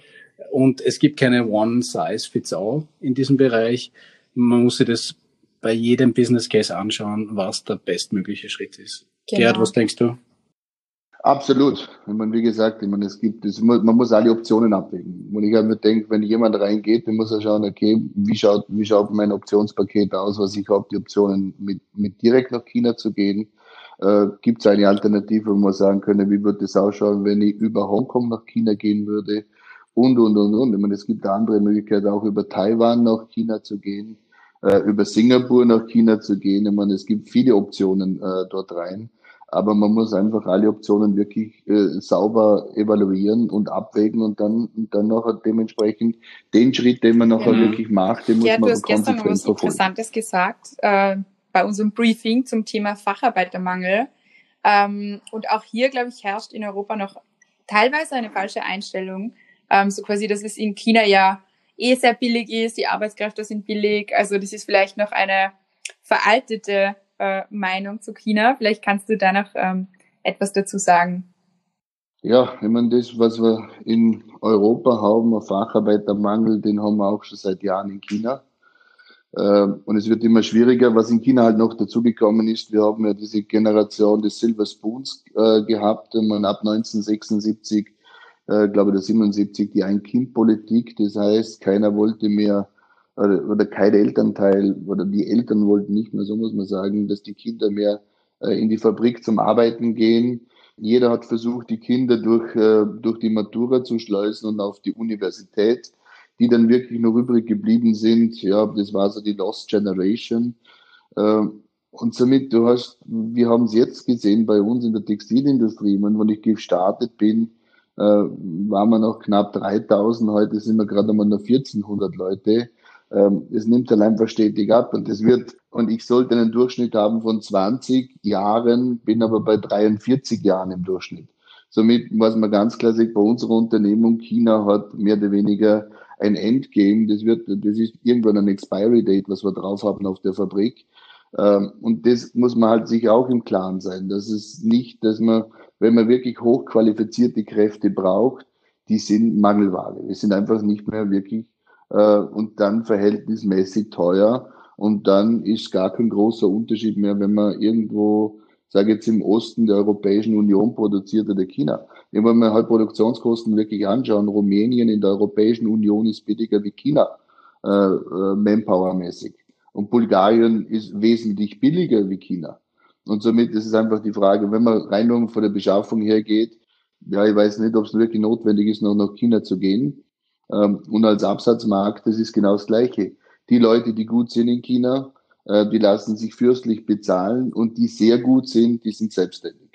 Und es gibt keine One-Size-Fits-All in diesem Bereich. Man muss sich das bei jedem Business Case anschauen, was der bestmögliche Schritt ist. Genau. Gerhard, was denkst du? Absolut. Ich meine, wie gesagt, ich meine, es gibt, es, man muss alle Optionen abwägen. Und ich habe mir denke, wenn jemand reingeht, dann muss er schauen, okay, wie schaut, wie schaut mein Optionspaket aus, was ich habe, die Optionen mit, mit direkt nach China zu gehen, äh, Gibt es eine Alternative, wo man sagen könnte, wie würde es ausschauen, wenn ich über Hongkong nach China gehen würde? Und, und, und, und. Ich meine, es gibt andere Möglichkeiten, auch über Taiwan nach China zu gehen, äh, über Singapur nach China zu gehen. Ich meine, es gibt viele Optionen äh, dort rein. Aber man muss einfach alle Optionen wirklich äh, sauber evaluieren und abwägen und dann, und dann nachher dementsprechend den Schritt, den man nachher mhm. wirklich macht, den muss ja, man du hast gestern noch was verfolgen. Interessantes gesagt. Äh, bei unserem Briefing zum Thema Facharbeitermangel. Ähm, und auch hier, glaube ich, herrscht in Europa noch teilweise eine falsche Einstellung. Ähm, so quasi, dass es in China ja eh sehr billig ist, die Arbeitskräfte sind billig. Also das ist vielleicht noch eine veraltete äh, Meinung zu China. Vielleicht kannst du da noch ähm, etwas dazu sagen. Ja, ich meine, das, was wir in Europa haben, ein Facharbeitermangel, den haben wir auch schon seit Jahren in China. Ähm, und es wird immer schwieriger. Was in China halt noch dazugekommen ist, wir haben ja diese Generation des Silver Spoons äh, gehabt, man ab 1976, äh, glaube ich, 77, die Ein-Kind-Politik. Das heißt, keiner wollte mehr oder, kein Elternteil oder die Eltern wollten nicht mehr, so muss man sagen, dass die Kinder mehr äh, in die Fabrik zum Arbeiten gehen. Jeder hat versucht, die Kinder durch, durch die Matura zu schleusen und auf die Universität die dann wirklich noch übrig geblieben sind. Ja, das war so die Lost Generation. Ähm, und somit, du hast, wir haben es jetzt gesehen bei uns in der Textilindustrie. Und wenn ich gestartet bin, äh, waren wir noch knapp 3000. Heute sind wir gerade einmal nur 1400 Leute. Ähm, es nimmt dann einfach stetig ab und es wird, und ich sollte einen Durchschnitt haben von 20 Jahren, bin aber bei 43 Jahren im Durchschnitt. Somit muss man ganz klar sagen, bei unserer Unternehmung, China hat mehr oder weniger ein Endgame, das wird, das ist irgendwann ein Expiry Date, was wir drauf haben auf der Fabrik. Ähm, und das muss man halt sich auch im Klaren sein. Das ist nicht, dass man, wenn man wirklich hochqualifizierte Kräfte braucht, die sind Mangelware. Die sind einfach nicht mehr wirklich äh, und dann verhältnismäßig teuer. Und dann ist gar kein großer Unterschied mehr, wenn man irgendwo, sage jetzt im Osten der Europäischen Union produziert oder China. Wenn wir halt Produktionskosten wirklich anschauen, Rumänien in der Europäischen Union ist billiger wie China, äh, äh, Manpower-mäßig. Und Bulgarien ist wesentlich billiger wie China. Und somit ist es einfach die Frage, wenn man rein nur von der Beschaffung her geht, ja, ich weiß nicht, ob es wirklich notwendig ist, noch nach China zu gehen. Ähm, und als Absatzmarkt, das ist genau das Gleiche. Die Leute, die gut sind in China, äh, die lassen sich fürstlich bezahlen und die sehr gut sind, die sind selbstständig.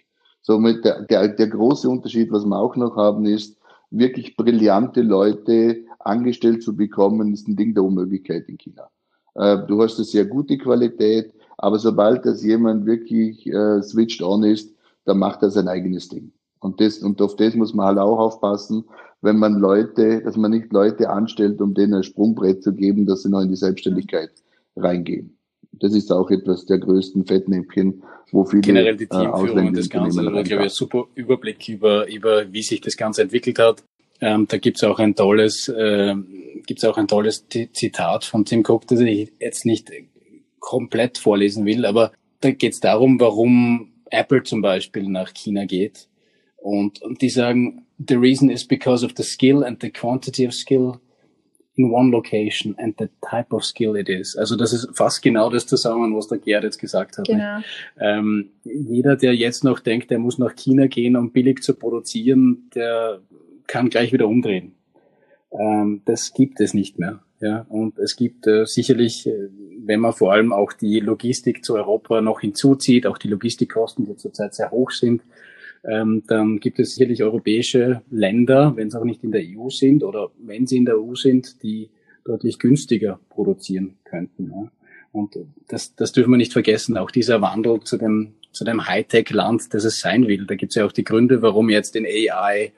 Somit der, der, der große Unterschied, was wir auch noch haben, ist, wirklich brillante Leute angestellt zu bekommen, ist ein Ding der Unmöglichkeit in China. Äh, du hast eine sehr gute Qualität, aber sobald das jemand wirklich äh, switched on ist, dann macht er sein eigenes Ding. Und das, und auf das muss man halt auch aufpassen, wenn man Leute, dass man nicht Leute anstellt, um denen ein Sprungbrett zu geben, dass sie noch in die Selbstständigkeit reingehen. Das ist auch etwas der größten Fettnäpfchen, wo viele generell die äh, Teamführung und das Ganze, da glaube ich, ein super Überblick über, über wie sich das Ganze entwickelt hat. Ähm, da gibt's auch ein tolles, äh, gibt's auch ein tolles Zitat von Tim Cook, das ich jetzt nicht komplett vorlesen will, aber da geht's darum, warum Apple zum Beispiel nach China geht. Und, und die sagen, the reason is because of the skill and the quantity of skill in one location and the type of skill it is. Also das ist fast genau das zusammen, was der Gerd jetzt gesagt hat. Genau. Ähm, jeder, der jetzt noch denkt, der muss nach China gehen, um billig zu produzieren, der kann gleich wieder umdrehen. Ähm, das gibt es nicht mehr. Ja, und es gibt äh, sicherlich, äh, wenn man vor allem auch die Logistik zu Europa noch hinzuzieht, auch die Logistikkosten, die zurzeit sehr hoch sind, ähm, dann gibt es sicherlich europäische Länder, wenn es auch nicht in der EU sind oder wenn sie in der EU sind, die deutlich günstiger produzieren könnten. Ja. Und das, das dürfen wir nicht vergessen, auch dieser Wandel zu dem, zu dem Hightech-Land, das es sein will. Da gibt es ja auch die Gründe, warum jetzt in AI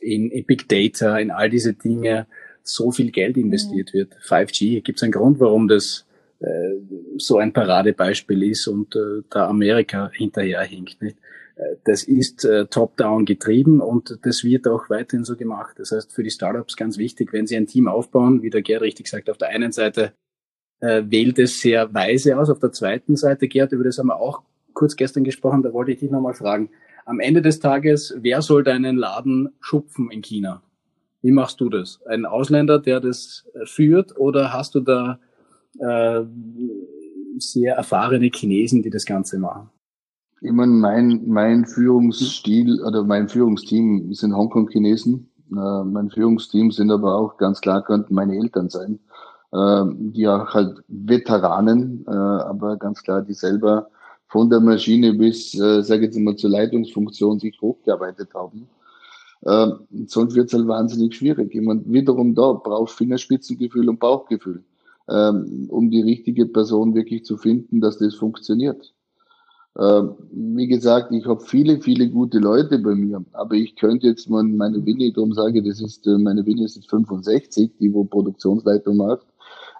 in, in Big Data, in all diese Dinge so viel Geld investiert mhm. wird. 5G, gibt es einen Grund, warum das äh, so ein Paradebeispiel ist und äh, da Amerika hinterherhinkt. Nicht? Das ist äh, top-down getrieben und das wird auch weiterhin so gemacht. Das heißt, für die Startups ganz wichtig, wenn sie ein Team aufbauen, wie der Gerd richtig sagt, auf der einen Seite äh, wählt es sehr weise aus, auf der zweiten Seite, Gerd, über das haben wir auch kurz gestern gesprochen, da wollte ich dich nochmal fragen, am Ende des Tages, wer soll deinen Laden schupfen in China? Wie machst du das? Ein Ausländer, der das führt, oder hast du da äh, sehr erfahrene Chinesen, die das Ganze machen? Ich meine, mein, mein Führungsstil oder mein Führungsteam sind Hongkong-Chinesen. Äh, mein Führungsteam sind aber auch ganz klar, könnten meine Eltern sein, äh, die auch halt Veteranen, äh, aber ganz klar, die selber von der Maschine bis, äh, sage jetzt immer, zur Leitungsfunktion sich hochgearbeitet haben. Äh, sonst wird es halt wahnsinnig schwierig. Jemand wiederum da braucht Fingerspitzengefühl und Bauchgefühl, ähm, um die richtige Person wirklich zu finden, dass das funktioniert. Äh, wie gesagt, ich habe viele, viele gute Leute bei mir, aber ich könnte jetzt mal meine Winnie, darum sage das ist, äh, meine Winnie ist jetzt 65, die wo Produktionsleitung macht,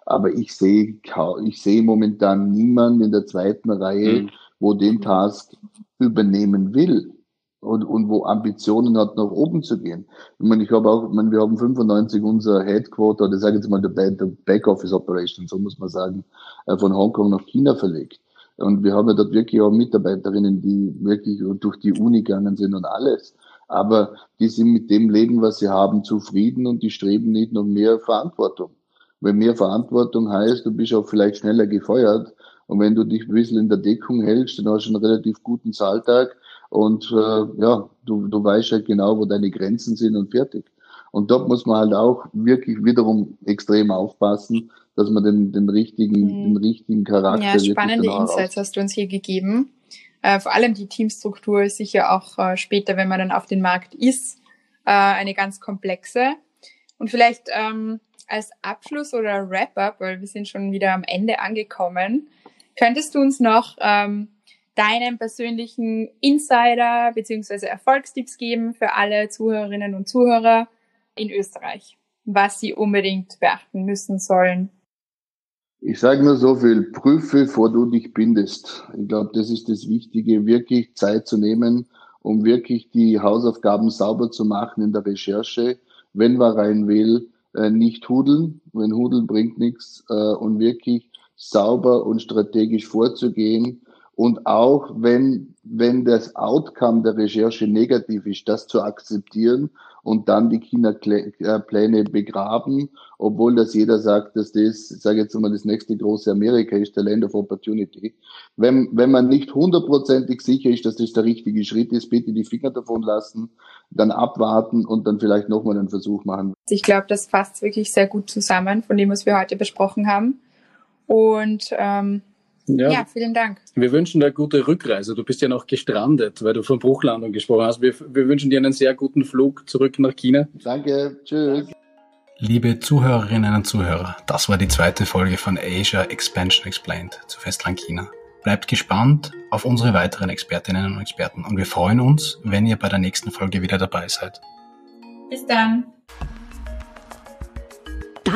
aber ich sehe, ich sehe momentan niemanden in der zweiten Reihe, mhm wo den Task übernehmen will und, und wo Ambitionen hat, nach oben zu gehen. Ich meine, ich habe auch, ich meine, wir haben 95 unser Headquarter, oder sage jetzt mal der, der Backoffice Operation, so muss man sagen, äh, von Hongkong nach China verlegt. Und wir haben ja dort wirklich auch Mitarbeiterinnen, die wirklich durch die Uni gegangen sind und alles. Aber die sind mit dem Leben, was sie haben, zufrieden und die streben nicht noch mehr Verantwortung. Weil mehr Verantwortung heißt, du bist auch vielleicht schneller gefeuert, und wenn du dich ein bisschen in der Deckung hältst, dann hast du einen relativ guten Zahltag und äh, ja, du, du weißt halt genau, wo deine Grenzen sind und fertig. Und dort muss man halt auch wirklich wiederum extrem aufpassen, dass man den, den richtigen, mhm. den richtigen Charakter. Ja, spannende Insights hast du uns hier gegeben. Äh, vor allem die Teamstruktur ist sicher auch äh, später, wenn man dann auf den Markt ist, äh, eine ganz komplexe. Und vielleicht ähm, als Abschluss oder Wrap-up, weil wir sind schon wieder am Ende angekommen, Könntest du uns noch ähm, deinen persönlichen Insider bzw. Erfolgstipps geben für alle Zuhörerinnen und Zuhörer in Österreich, was sie unbedingt beachten müssen sollen? Ich sage nur so viel, prüfe, bevor du dich bindest. Ich glaube, das ist das Wichtige, wirklich Zeit zu nehmen, um wirklich die Hausaufgaben sauber zu machen in der Recherche. Wenn man rein will, äh, nicht hudeln, wenn hudeln bringt nichts äh, und wirklich sauber und strategisch vorzugehen und auch wenn, wenn das Outcome der Recherche negativ ist, das zu akzeptieren und dann die China-Pläne begraben, obwohl das jeder sagt, dass das, sage jetzt mal, das nächste große Amerika ist, der Land of Opportunity. Wenn, wenn man nicht hundertprozentig sicher ist, dass das der richtige Schritt ist, bitte die Finger davon lassen, dann abwarten und dann vielleicht nochmal einen Versuch machen. Ich glaube, das fasst wirklich sehr gut zusammen von dem, was wir heute besprochen haben. Und ähm, ja. ja, vielen Dank. Wir wünschen dir eine gute Rückreise. Du bist ja noch gestrandet, weil du von Bruchlandung gesprochen hast. Wir, wir wünschen dir einen sehr guten Flug zurück nach China. Danke, tschüss. Liebe Zuhörerinnen und Zuhörer, das war die zweite Folge von Asia Expansion Explained zu Festland China. Bleibt gespannt auf unsere weiteren Expertinnen und Experten und wir freuen uns, wenn ihr bei der nächsten Folge wieder dabei seid. Bis dann.